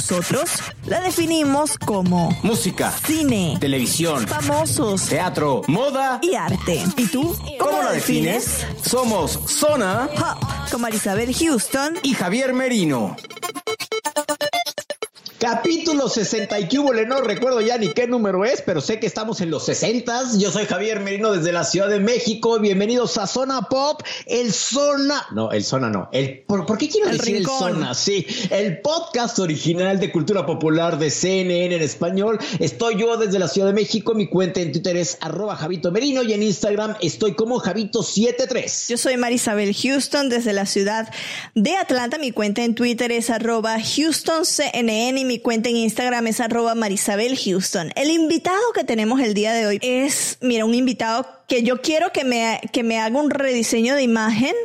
Nosotros la definimos como Música, cine, televisión, famosos teatro, moda. y arte. ¿Y tú? ¿Cómo la defines? Somos Zona Pop, con Marisabel Houston. y Javier Merino. Capítulo 60 y hubo, no recuerdo ya ni qué número es, pero sé que estamos en los 60. Yo soy Javier Merino desde la Ciudad de México. Bienvenidos a Zona Pop, el Zona, no, el Zona no, el ¿por, por qué quiero El decir Rincón. el Zona? Sí, el podcast original de cultura popular de CNN en español. Estoy yo desde la Ciudad de México. Mi cuenta en Twitter es arroba Javito Merino y en Instagram estoy como Javito73. Yo soy Marisabel Houston desde la ciudad de Atlanta. Mi cuenta en Twitter es arroba HoustonCNN y mi cuenta en Instagram es arroba Marisabel Houston. El invitado que tenemos el día de hoy es, mira, un invitado que yo quiero que me, que me haga un rediseño de imagen.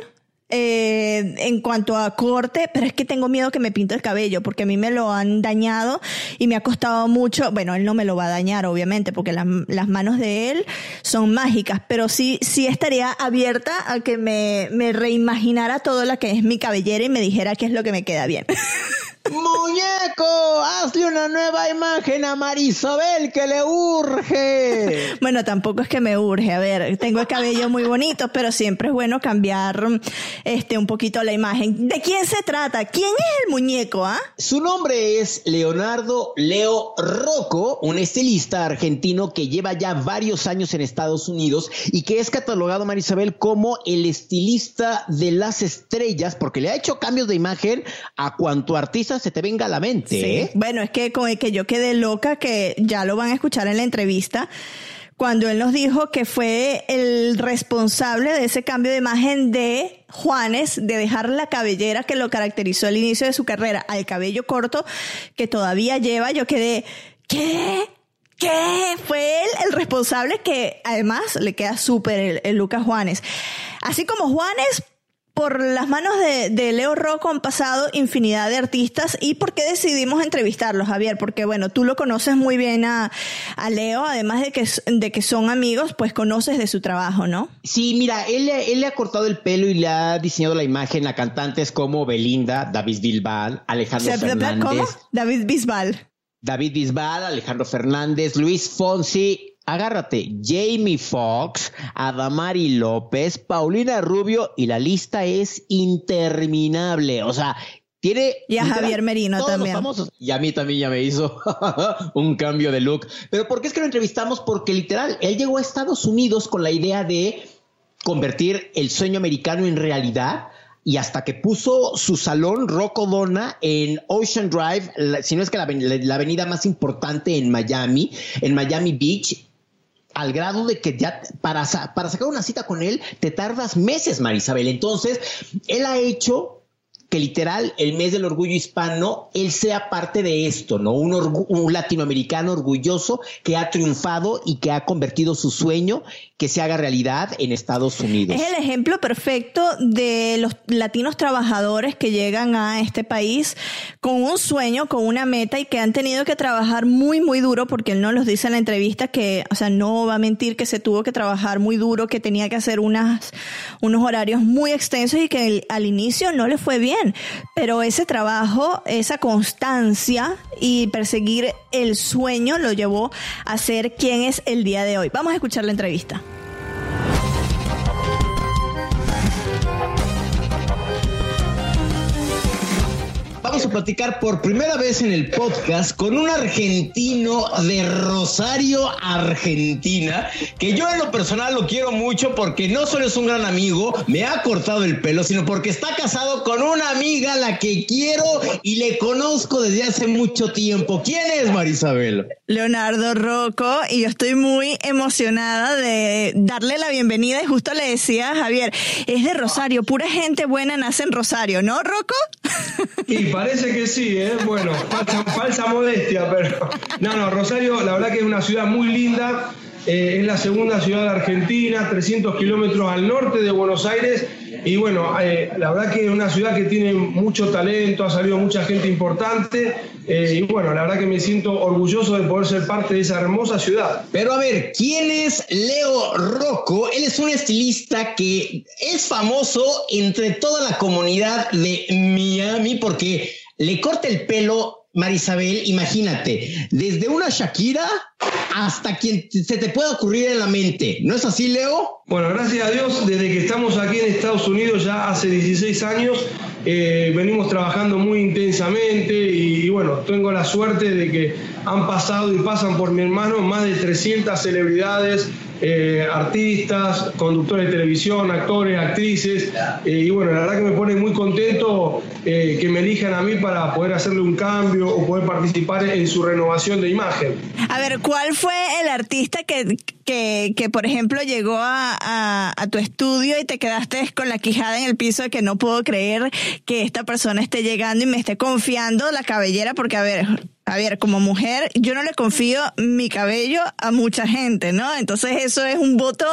eh, en cuanto a corte, pero es que tengo miedo que me pinte el cabello porque a mí me lo han dañado y me ha costado mucho. Bueno, él no me lo va a dañar, obviamente, porque las, las manos de él son mágicas, pero sí, sí estaría abierta a que me, me reimaginara todo lo que es mi cabellera y me dijera qué es lo que me queda bien. Muñeco, hazle una nueva imagen a Marisabel que le urge. bueno, tampoco es que me urge. A ver, tengo el cabello muy bonito, pero siempre es bueno cambiar este un poquito la imagen. ¿De quién se trata? ¿Quién es el muñeco, ah? Su nombre es Leonardo Leo Rocco, un estilista argentino que lleva ya varios años en Estados Unidos y que es catalogado, Marisabel, como el estilista de las estrellas porque le ha hecho cambios de imagen a cuanto artista se te venga a la mente. ¿eh? Bueno, es que con el que yo quedé loca, que ya lo van a escuchar en la entrevista, cuando él nos dijo que fue el responsable de ese cambio de imagen de Juanes, de dejar la cabellera que lo caracterizó al inicio de su carrera al cabello corto que todavía lleva, yo quedé, ¿qué? ¿Qué? Fue él el responsable que además le queda súper el, el Lucas Juanes. Así como Juanes, por las manos de, de, Leo Rocco han pasado infinidad de artistas. ¿Y por qué decidimos entrevistarlo, Javier? Porque, bueno, tú lo conoces muy bien a, a Leo, además de que, de que son amigos, pues conoces de su trabajo, ¿no? Sí, mira, él, él le ha cortado el pelo y le ha diseñado la imagen a cantantes como Belinda, David Bisbal, Alejandro Fernández. ¿Cómo? David Bisbal. David Bisbal, Alejandro Fernández, Luis Fonsi, agárrate, Jamie Foxx, Adamari López, Paulina Rubio y la lista es interminable. O sea, tiene. Y a Javier Merino todos también. Los famosos. Y a mí también ya me hizo un cambio de look. Pero ¿por qué es que lo entrevistamos? Porque literal, él llegó a Estados Unidos con la idea de convertir el sueño americano en realidad y hasta que puso su salón Rocco Donna en Ocean Drive, la, si no es que la, la, avenida más importante en Miami, en Miami Beach, al grado de que ya para, para sacar una cita con él te tardas meses, Marisabel. Entonces, él ha hecho literal el mes del orgullo hispano, él sea parte de esto, ¿no? Un, un, latinoamericano orgulloso que ha triunfado y que ha convertido su sueño que se haga realidad en Estados Unidos. Es el ejemplo perfecto de los latinos trabajadores que llegan a este país con un sueño, con una meta y que han tenido que trabajar muy, muy duro, porque él no los dice en la entrevista que, o sea, no va a mentir que se tuvo que trabajar muy duro, que tenía que hacer unas, unos horarios muy extensos y que al inicio no le fue bien. Pero ese trabajo, esa constancia y perseguir el sueño lo llevó a ser quien es el día de hoy. Vamos a escuchar la entrevista. Vamos a platicar por primera vez en el podcast con un argentino de Rosario, Argentina, que yo en lo personal lo quiero mucho porque no solo es un gran amigo, me ha cortado el pelo, sino porque está casado con una amiga a la que quiero y le conozco desde hace mucho tiempo. ¿Quién es Marisabel? Leonardo Rocco, y yo estoy muy emocionada de darle la bienvenida y justo le decía a Javier, es de Rosario, pura gente buena nace en Rosario, ¿no, Rocco? Y parece que sí, ¿eh? Bueno, falsa, modestia, pero. No, no, Rosario, la verdad que es una ciudad muy linda. Eh, es la segunda ciudad de Argentina, 300 kilómetros al norte de Buenos Aires y bueno, eh, la verdad que es una ciudad que tiene mucho talento, ha salido mucha gente importante. Eh, y bueno, la verdad que me siento orgulloso de poder ser parte de esa hermosa ciudad. Pero a ver, ¿quién es Leo Rocco? Él es un estilista que es famoso entre toda la comunidad de Miami porque le corta el pelo Marisabel, imagínate, desde una Shakira hasta quien se te pueda ocurrir en la mente. ¿No es así, Leo? Bueno, gracias a Dios, desde que estamos aquí en Estados Unidos ya hace 16 años, eh, venimos trabajando muy intensamente y, bueno, tengo la suerte de que han pasado y pasan por mi hermano más de 300 celebridades, eh, artistas, conductores de televisión, actores, actrices. Eh, y bueno, la verdad que me pone muy contento que me elijan a mí para poder hacerle un cambio o poder participar en su renovación de imagen. A ver, ¿cuál fue el artista que, que, por ejemplo, llegó a, a, tu estudio y te quedaste con la quijada en el piso de que no puedo creer que esta persona esté llegando y me esté confiando la cabellera? Porque, a ver, a ver, como mujer, yo no le confío mi cabello a mucha gente, ¿no? Entonces eso es un voto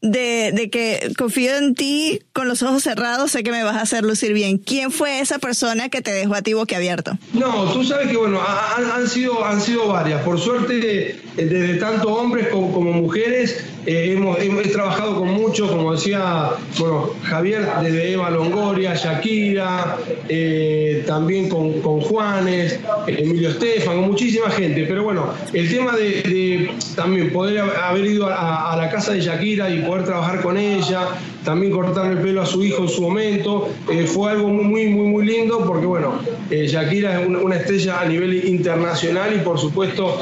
de, de, que confío en ti con los ojos cerrados, sé que me vas a hacer lucir bien. ¿Quién fue esa persona que te dejó a ti boquiabierto? No, tú sabes que, bueno, han, sido, han sido varias. Por suerte, desde tanto hombres como, mujeres, eh, hemos, trabajado con muchos, como decía bueno, Javier, desde Eva Longoria, Shakira, eh, también con, con, Juanes, Emilio Estefan, muchísima gente. Pero bueno, el tema de, también poder haber ido a, la casa de Shakira y poder trabajar con ella, también cortarle el pelo a su hijo en su momento, eh, fue algo muy, muy, muy lindo porque bueno, Shakira es una, estrella a nivel internacional y por supuesto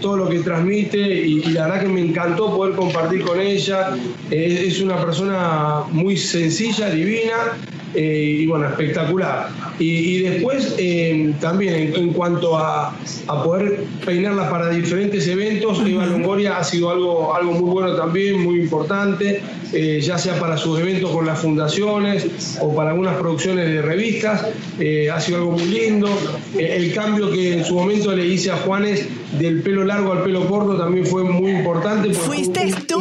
todo lo que transmite y, y la verdad que me encantó poder compartir con ella. Eh, es una persona muy sencilla, divina eh, y bueno, espectacular. Y, después eh, también en, cuanto a, poder peinarla para diferentes eventos, Eva Longoria ha sido algo, algo muy bueno también, muy importante, ya sea para sus eventos con las fundaciones o para algunas producciones de revistas, ha sido algo muy lindo. el cambio que en su momento le hice a Juanes del pelo largo al pelo corto también fue muy importante. Fuiste tú.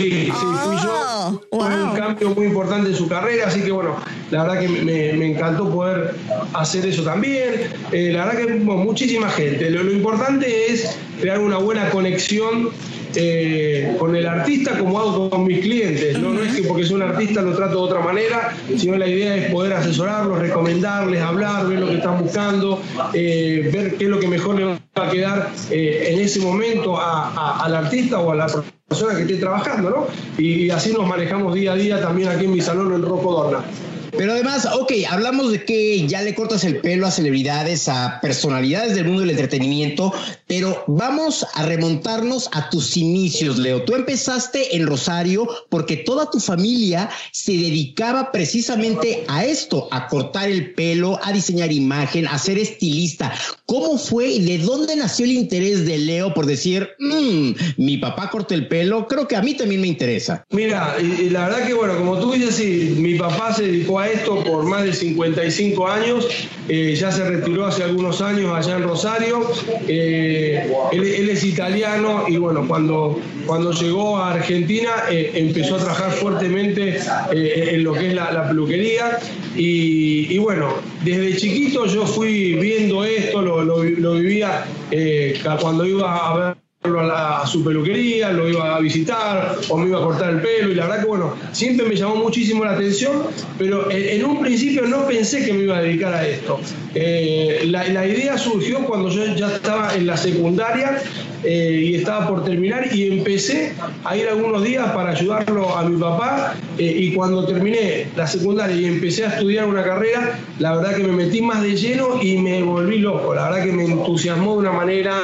Sí, sí, fui yo. Fue un cambio muy importante en su carrera, así que bueno, la verdad que me, encantó poder hacer eso también. Eh, la verdad que muchísima gente. Lo, importante es crear una buena conexión eh, con el artista como hago con mis clientes. ¿no? no es que porque soy un artista lo trato de otra manera, sino la idea es poder asesorarlos, recomendarles, hablar, ver lo que están buscando, eh, ver qué es lo que mejor le va a quedar en ese momento al artista o a la persona que esté trabajando, ¿no? Y, así nos manejamos día a día también aquí en mi salón en Rocodorna. Pero además, ok, hablamos de que ya le cortas el pelo a celebridades, a personalidades del mundo del entretenimiento, pero vamos a remontarnos a tus inicios, Leo. Tú empezaste en Rosario porque toda tu familia se dedicaba precisamente a esto, a cortar el pelo, a diseñar imagen, a ser estilista. ¿Cómo fue y de dónde nació el interés de Leo por decir, mmm, mi papá corta el pelo? Creo que a mí también me interesa. Mira, y, la verdad que, bueno, como tú dices, sí, mi papá se dedicó a esto por más de 55 años, eh, ya se retiró hace algunos años allá en Rosario, eh, él, es italiano y bueno, cuando, cuando llegó a Argentina eh, empezó a trabajar fuertemente en lo que es la, peluquería. Y, bueno, desde chiquito yo fui viendo esto, lo, lo vivía cuando iba a ver a, su peluquería, lo iba a visitar o me iba a cortar el pelo y la verdad que bueno, siempre me llamó muchísimo la atención, pero en, un principio no pensé que me iba a dedicar a esto. Eh, la, idea surgió cuando yo ya estaba en la secundaria eh, y estaba por terminar y empecé a ir algunos días para ayudarlo a mi papá eh, y cuando terminé la secundaria y empecé a estudiar una carrera, la verdad que me metí más de lleno y me volví loco, la verdad que me entusiasmó de una manera,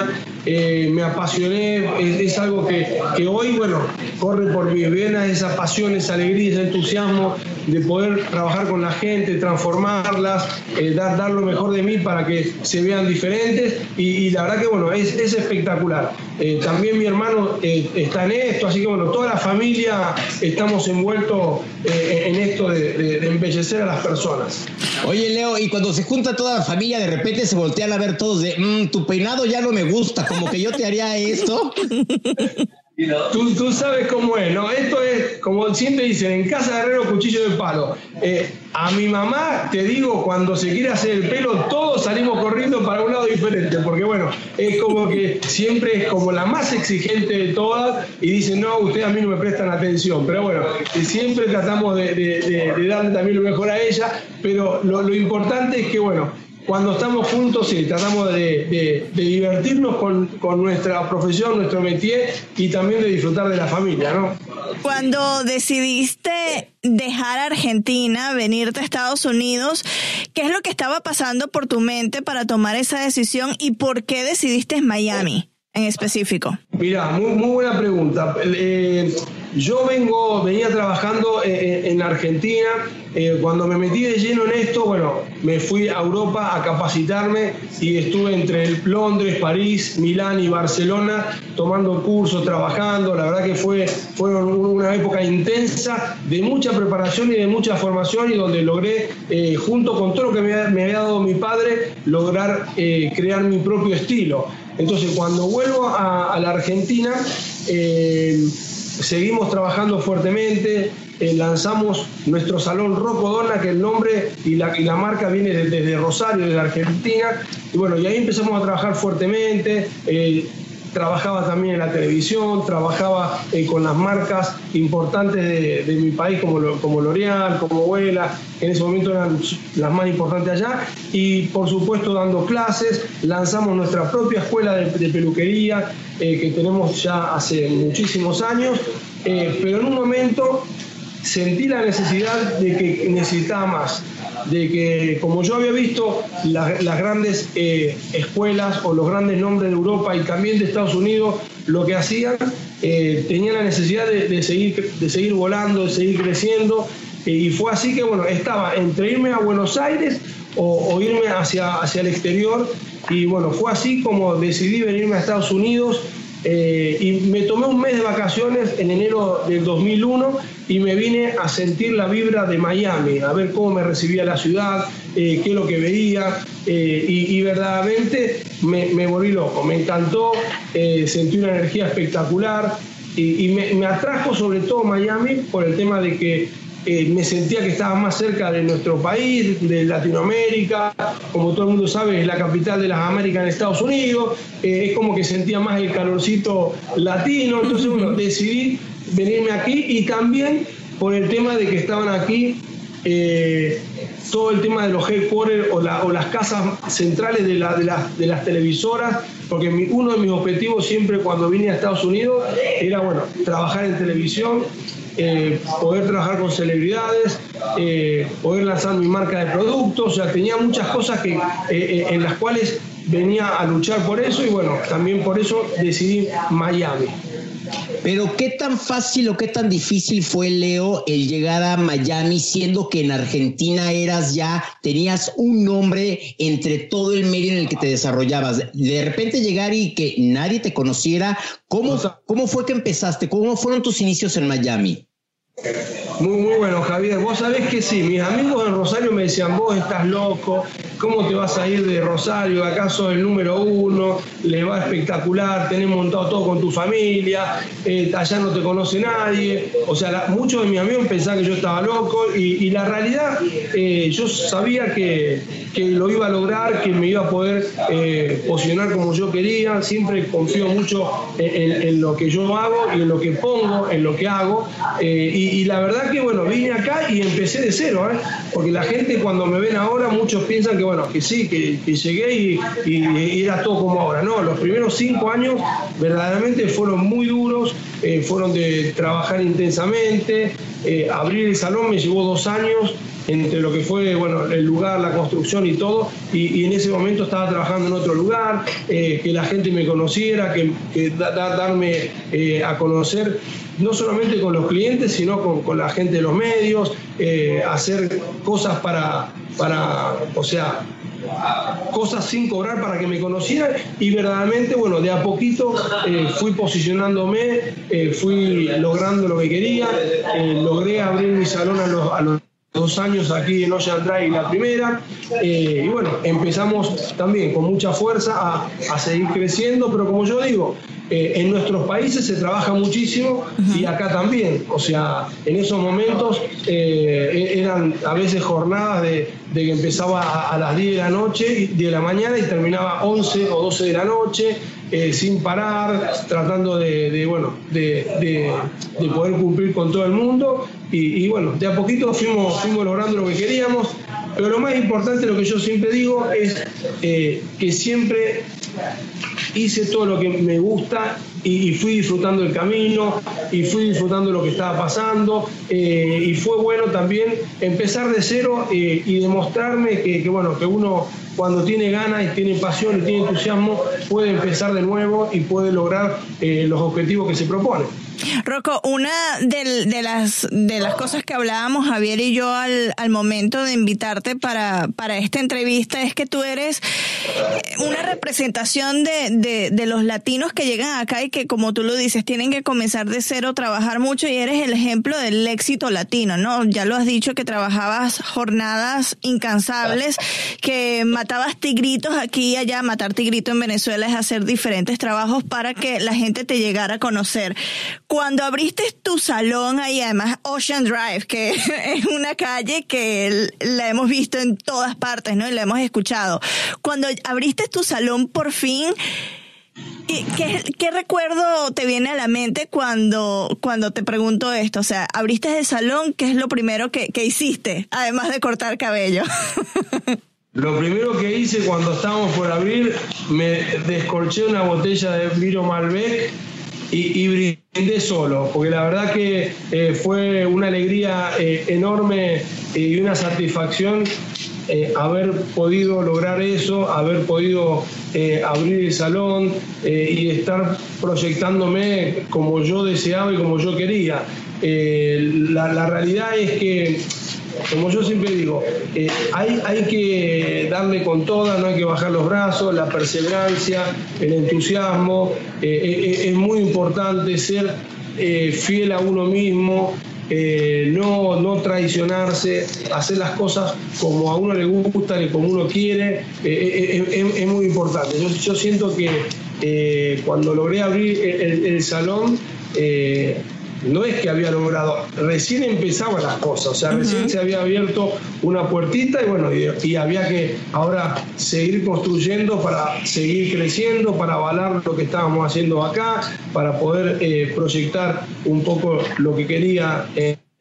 eh, me apasioné, es, algo que, que, hoy, bueno, corre por mis venas esa pasión, esa alegría, ese entusiasmo de poder trabajar con la gente, transformarlas, dar, dar lo mejor de mí para que se vean diferentes y, la verdad que bueno, es, es espectacular. Eh, también mi hermano eh, está en esto, así que bueno, toda la familia estamos envueltos eh, en esto de, embellecer a las personas. Oye Leo, y cuando se junta toda la familia, de repente se voltean a ver todos de, mm, tu peinado ya no me gusta, como que yo te haría esto. Tú, tú, sabes cómo es, ¿no? Esto es, como siempre dicen, en casa de herrero cuchillo de palo. Eh, a mi mamá, te digo, cuando se quiere hacer el pelo, todos salimos corriendo para un lado diferente, porque bueno, es como que siempre es como la más exigente de todas y dicen, no, ustedes a mí no me prestan atención, pero bueno, siempre tratamos de, darle también lo mejor a ella, pero lo, lo importante es que, bueno, cuando estamos juntos y tratamos de, divertirnos con, nuestra profesión, nuestro métier y también de disfrutar de la familia, ¿no? Cuando decidiste dejar Argentina, venirte a Estados Unidos, ¿qué es lo que estaba pasando por tu mente para tomar esa decisión y por qué decidiste Miami en específico? Mira, muy, buena pregunta. Eh, yo vengo, venía trabajando en, Argentina. Eh, cuando me metí de lleno en esto, bueno, me fui a Europa a capacitarme y estuve entre Londres, París, Milán y Barcelona tomando cursos, trabajando. La verdad que fue, fue una época intensa de mucha preparación y de mucha formación y donde logré, eh, junto con todo lo que me, había dado mi padre, lograr eh, crear mi propio estilo. Entonces, cuando vuelvo a, la Argentina, seguimos trabajando fuertemente, eh, lanzamos nuestro salón Rocodona, que el nombre y la, la marca viene desde, Rosario, desde Argentina, y bueno, y ahí empezamos a trabajar fuertemente. Eh, trabajaba también en la televisión, trabajaba eh, con las marcas importantes de, mi país como, como L'Oreal, como Vuela, en ese momento eran las más importantes allá, y por supuesto dando clases, lanzamos nuestra propia escuela de, peluquería eh, que tenemos ya hace muchísimos años, eh, pero en un momento sentí la necesidad de que necesitaba más de que como yo había visto las grandes eh, escuelas o los grandes nombres de Europa y también de Estados Unidos, lo que hacían, eh, tenía la necesidad de, seguir, de seguir volando, de seguir creciendo. Eh, y fue así que, bueno, estaba entre irme a Buenos Aires o, irme hacia, hacia el exterior. Y bueno, fue así como decidí venirme a Estados Unidos. Y me tomé un mes de vacaciones en enero del 2001 y me vine a sentir la vibra de Miami, a ver cómo me recibía la ciudad, eh, qué es lo que veía, eh, y, verdaderamente me, volví loco, me encantó, eh, sentí una energía espectacular y, me, atrajo sobre todo Miami por el tema de que me sentía que estaba más cerca de nuestro país, de Latinoamérica, como todo el mundo sabe, es la capital de las Américas en Estados Unidos, es como que sentía más el calorcito latino, entonces bueno, decidí venirme aquí y también por el tema de que estaban aquí eh, todo el tema de los headquarters o, o las casas centrales de, la, de, las televisoras, porque uno de mis objetivos siempre cuando vine a Estados Unidos era, bueno, trabajar en televisión, eh, poder trabajar con celebridades, eh, poder lanzar mi marca de productos, o sea, tenía muchas cosas que, en las cuales venía a luchar por eso y bueno, también por eso decidí Miami. Pero qué tan fácil o qué tan difícil fue, Leo, el llegar a Miami, siendo que en Argentina eras ya, tenías un nombre entre todo el medio en el que te desarrollabas. De repente llegar y que nadie te conociera, ¿cómo, cómo fue que empezaste? ¿Cómo fueron tus inicios en Miami? Muy, muy bueno, Javier. Vos sabés que sí, mis amigos en Rosario me decían, vos estás loco, ¿cómo te vas a ir de Rosario? ¿Acaso el número uno? Le va espectacular, tenés montado todo con tu familia, eh, allá no te conoce nadie. O sea, muchos de mis amigos pensaban que yo estaba loco y, la realidad, eh, yo sabía que, lo iba a lograr, que me iba a poder eh, posicionar como yo quería. Siempre confío mucho en, lo que yo hago y en lo que pongo, en lo que hago. y y, la verdad que, bueno, vine acá y empecé de cero, porque la gente cuando me ven ahora, muchos piensan que bueno, que sí, que, llegué y, era todo como ahora. No, los primeros cinco años verdaderamente fueron muy duros, eh, fueron de trabajar intensamente, eh, abrir el salón me llevó dos años, entre lo que fue bueno, el lugar, la construcción y todo, y, en ese momento estaba trabajando en otro lugar, eh, que la gente me conociera, que, darme a conocer no solamente con los clientes, sino con, la gente de los medios, eh, hacer cosas para, para, o sea, cosas sin cobrar para que me conocieran y verdaderamente, bueno, de a poquito fui posicionándome, fui logrando lo que quería, logré abrir mi salón a los, a los dos años aquí en Ocean Drive la primera. Eh, y bueno, empezamos también con mucha fuerza a, a seguir creciendo, pero como yo digo, eh, en nuestros países se trabaja muchísimo y acá también. O sea, en esos momentos eh, e-, eran a veces jornadas de, que empezaba a, las 10 de la noche, de la mañana y terminaba 11 o 12 de la noche. Sin parar, tratando de, bueno, de, poder cumplir con todo el mundo. Y, bueno, de a poquito fuimos, logrando lo que queríamos, pero lo más importante, lo que yo siempre digo, es eh, que siempre hice todo lo que me gusta y, fui disfrutando el camino y fui disfrutando lo que estaba pasando. Eh, y fue bueno también empezar de cero eh, y demostrarme que, bueno, que uno cuando tiene ganas y tiene pasión y tiene entusiasmo puede empezar de nuevo y puede lograr los objetivos que se propone. Rocco, una de, las, de las cosas que hablábamos Javier y yo al, al momento de invitarte para, para esta entrevista es que tú eres eh, una representación de, de, los latinos que llegan acá y que, como tú lo dices, tienen que comenzar de cero, trabajar mucho y eres el ejemplo del éxito latino, ¿no? Ya lo has dicho que trabajabas jornadas incansables, que matabas tigritos aquí y allá, matar tigrito en Venezuela es hacer diferentes trabajos para que la gente te llegara a conocer. Cuando abriste tu salón ahí, además Ocean Drive, que es una calle que la hemos visto en todas partes, ¿no? Y la hemos escuchado. Cuando abriste tu salón por fin, ¿Qué, ¿Qué, recuerdo te viene a la mente cuando, cuando te pregunto esto? O sea, abriste el salón, ¿qué es lo primero que, que hiciste, además de cortar cabello? Lo primero que hice cuando estábamos por abrir, me descorché una botella de Viro Malbec y, brindé solo, porque la verdad que eh, fue una alegría eh, enorme y una satisfacción eh, haber podido lograr eso, haber podido abrir el salón y estar proyectándome como yo deseaba y como yo quería. La, realidad es que como yo siempre digo, eh, hay, hay que darle con toda, no hay que bajar los brazos, la perseverancia, el entusiasmo, eh, eh, es muy importante ser fiel a uno mismo, no, no traicionarse, hacer las cosas como a uno le gusta como uno quiere, es, muy importante. Yo, siento que cuando logré abrir el, salón, no es que había logrado, recién empezaban las cosas, o sea, recién se había abierto una puertita y bueno, y, había que ahora seguir construyendo para seguir creciendo, para avalar lo que estábamos haciendo acá, para poder eh, proyectar un poco lo que quería.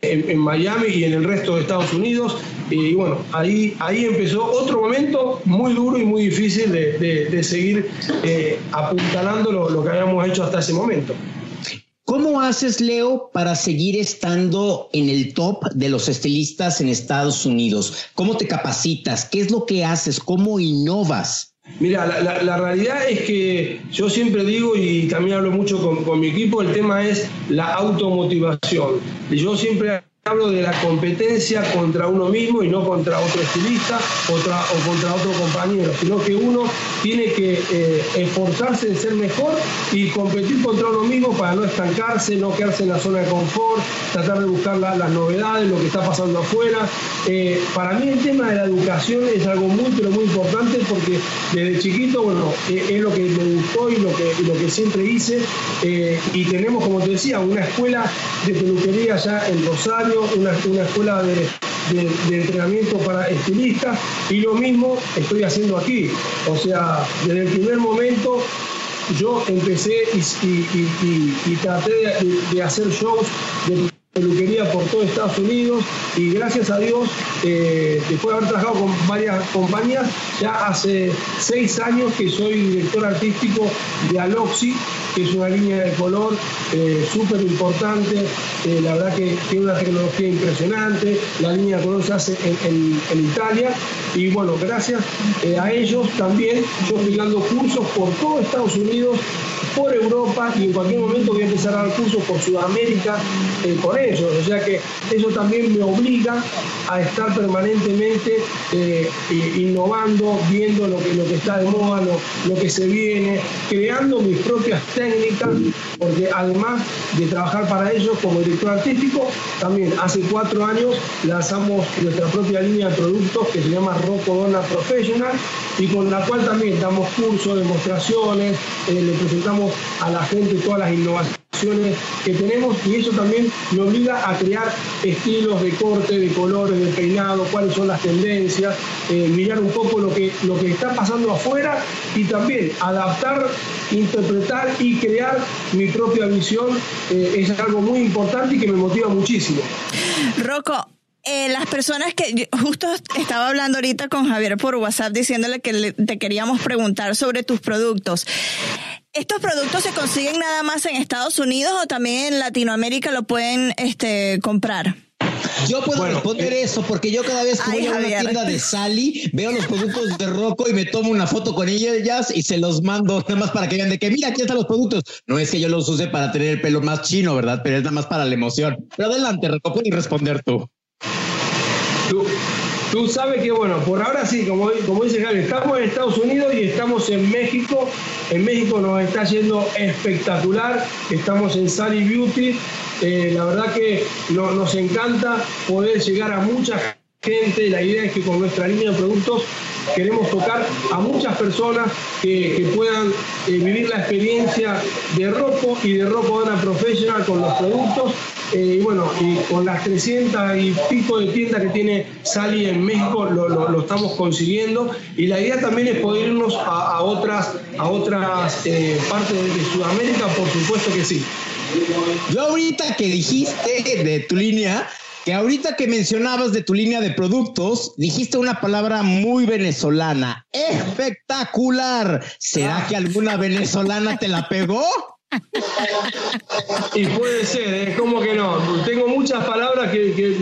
en, Miami y en el resto de Estados Unidos. Y bueno, ahí, ahí empezó otro momento muy duro y muy difícil de, seguir eh, apuntalando lo que habíamos hecho hasta ese momento. ¿Cómo haces, Leo, para seguir estando en el top de los estilistas en Estados Unidos? ¿Cómo te capacitas? ¿Qué es lo que haces? ¿Cómo innovas? Mira, la, realidad es que yo siempre digo y también hablo mucho con, con mi equipo, el tema es la automotivación. Yo siempre hablo de la competencia contra uno mismo y no contra otro estilista o contra otro compañero, sino que uno tiene que eh, esforzarse en ser mejor y competir contra uno mismo para no estancarse, no quedarse en la zona de confort, tratar de buscar las novedades, lo que está pasando afuera. Eh, para mí el tema de la educación es algo muy, pero muy importante porque desde chiquito, bueno, eh, es lo que me gustó y lo que, lo que siempre hice. y tenemos, como te decía, una escuela de peluquería ya en Rosario, una, escuela de, entrenamiento para estilistas y lo mismo estoy haciendo aquí. O sea, desde el primer momento yo empecé y, traté de, hacer shows de peluquería por todo Estados Unidos y gracias a Dios, eh, después de haber trabajado con varias compañías, ya hace seis años que soy director artístico de Aloxi, que es una línea de color eh, súper importante, eh, la verdad que tiene una tecnología impresionante, la línea de color se hace en, Italia y bueno, gracias a ellos también yo estoy cursos por todo Estados Unidos por Europa y en cualquier momento voy a empezar a dar cursos por Sudamérica eh, con ellos. O sea que eso también me obliga a estar permanentemente eh, innovando, viendo lo que, lo que está de moda, lo, lo que se viene, creando mis propias técnicas, porque además de trabajar para ellos como director artístico, también hace cuatro años lanzamos nuestra propia línea de productos que se llama Rocco Donna Professional y con la cual también damos cursos, demostraciones, eh, le presentamos a la gente todas las innovaciones que tenemos y eso también me obliga a crear estilos de corte, de colores, de peinado, cuáles son las tendencias, eh, mirar un poco lo que, lo que está pasando afuera y también adaptar, interpretar y crear mi propia visión eh, es algo muy importante y que me motiva muchísimo. Rocco, eh, las personas que justo estaba hablando ahorita con Javier por WhatsApp diciéndole que te queríamos preguntar sobre tus productos. ¿Estos productos se consiguen nada más en Estados Unidos o también en Latinoamérica lo pueden este, comprar? Yo puedo responder eh, eso porque yo cada vez que voy a una tienda de Sally veo los productos de Rocco y me tomo una foto con ellas y se los mando nada más para que vean de que mira aquí están los productos. No es que yo los use para tener el pelo más chino, ¿verdad? Pero es nada más para la emoción. Pero adelante, Rocco, puedes responder. Tú, tú sabes que, bueno, por ahora sí, como, dice Javi, estamos en Estados Unidos y estamos en México. En México nos está yendo espectacular. Estamos en Sally Beauty. Eh, la verdad que nos encanta poder llegar a mucha gente. La idea es que con nuestra línea de productos queremos tocar a muchas personas que, puedan eh, vivir la experiencia de Ropo y de Ropo Dana Professional con los productos. Eh, y bueno, y con las 300 y pico de tiendas que tiene Sally en México lo, estamos consiguiendo. Y la idea también es poder irnos a, otras, a otras eh, partes de Sudamérica, por supuesto que sí. Yo ahorita que dijiste de tu línea, que ahorita que mencionabas de tu línea de productos, dijiste una palabra muy venezolana, espectacular. ¿Será que alguna venezolana te la pegó? Y puede ser, es como que no. Tengo muchas palabras que, que,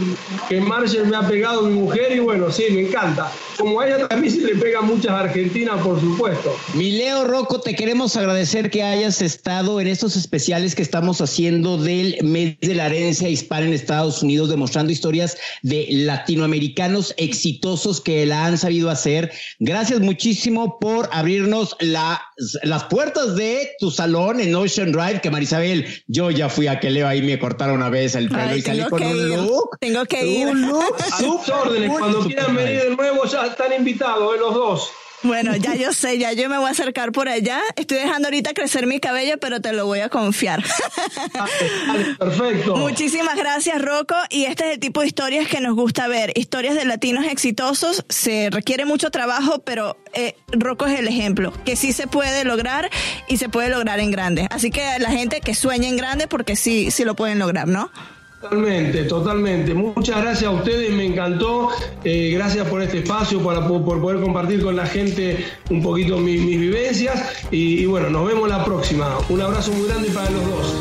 que Marshall me ha pegado mi mujer y bueno, sí, me encanta. Como a ella también se le pega muchas argentinas, por supuesto. Mi Leo Rocco, te queremos agradecer que hayas estado en estos especiales que estamos haciendo del mes de la herencia hispana en Estados Unidos, demostrando historias de latinoamericanos exitosos que la han sabido hacer. Gracias muchísimo por abrirnos la, las puertas de tu salón en Ocean Drive, que Marisabel, yo ya fui a que Leo ahí me cortara una vez el pelo y salí con un look. Tengo que ir. Un look. órdenes, cuando quieran venir de nuevo ya están invitados, eh, los dos. Bueno, ya yo sé, ya yo me voy a acercar por allá. Estoy dejando ahorita crecer mi cabello, pero te lo voy a confiar. Perfecto. Muchísimas gracias, Rocco. Y este es el tipo de historias que nos gusta ver. Historias de latinos exitosos. Se requiere mucho trabajo, pero eh, Rocco es el ejemplo, que sí se puede lograr y se puede lograr en grande. Así que la gente que sueña en grande, porque sí, sí lo pueden lograr, ¿no? Totalmente, totalmente. Muchas gracias a ustedes, me encantó. Eh, gracias por este espacio, para, por, poder compartir con la gente un poquito mis, vivencias. Y, y, bueno, nos vemos la próxima. Un abrazo muy grande para los dos.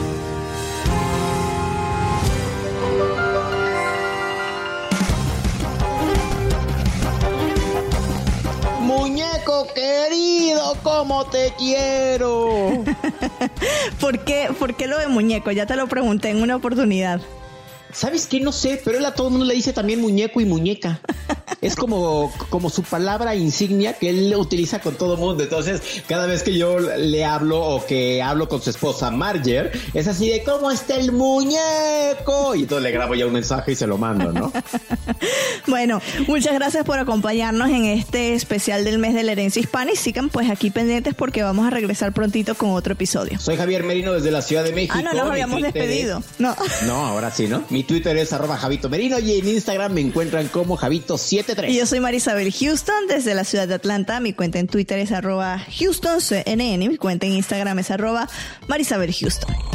Muñeco querido, ¿cómo te quiero? ¿Por qué, ¿Por qué lo de muñeco? Ya te lo pregunté en una oportunidad. ¿Sabes qué? No sé, pero él a todo el mundo le dice también muñeco y muñeca. es como, como su palabra insignia que él utiliza con todo el mundo. Entonces, cada vez que yo le hablo o que hablo con su esposa Marger, es así de ¿cómo está el muñeco? Y entonces le grabo ya un mensaje y se lo mando, ¿no? bueno, muchas gracias por acompañarnos en este especial del mes de la herencia hispana y sigan pues aquí pendientes porque vamos a regresar prontito con otro episodio. Soy Javier Merino desde la Ciudad de México. Ah, no, nos habíamos despedido. No. No, ahora sí, ¿no? Mi Twitter es arroba Javito Merino y en Instagram me encuentran como Javito73. Y yo soy Marisabel Houston desde la ciudad de Atlanta. Mi cuenta en Twitter es arroba HoustonCNN. Mi cuenta en Instagram es arroba Marisabel Houston.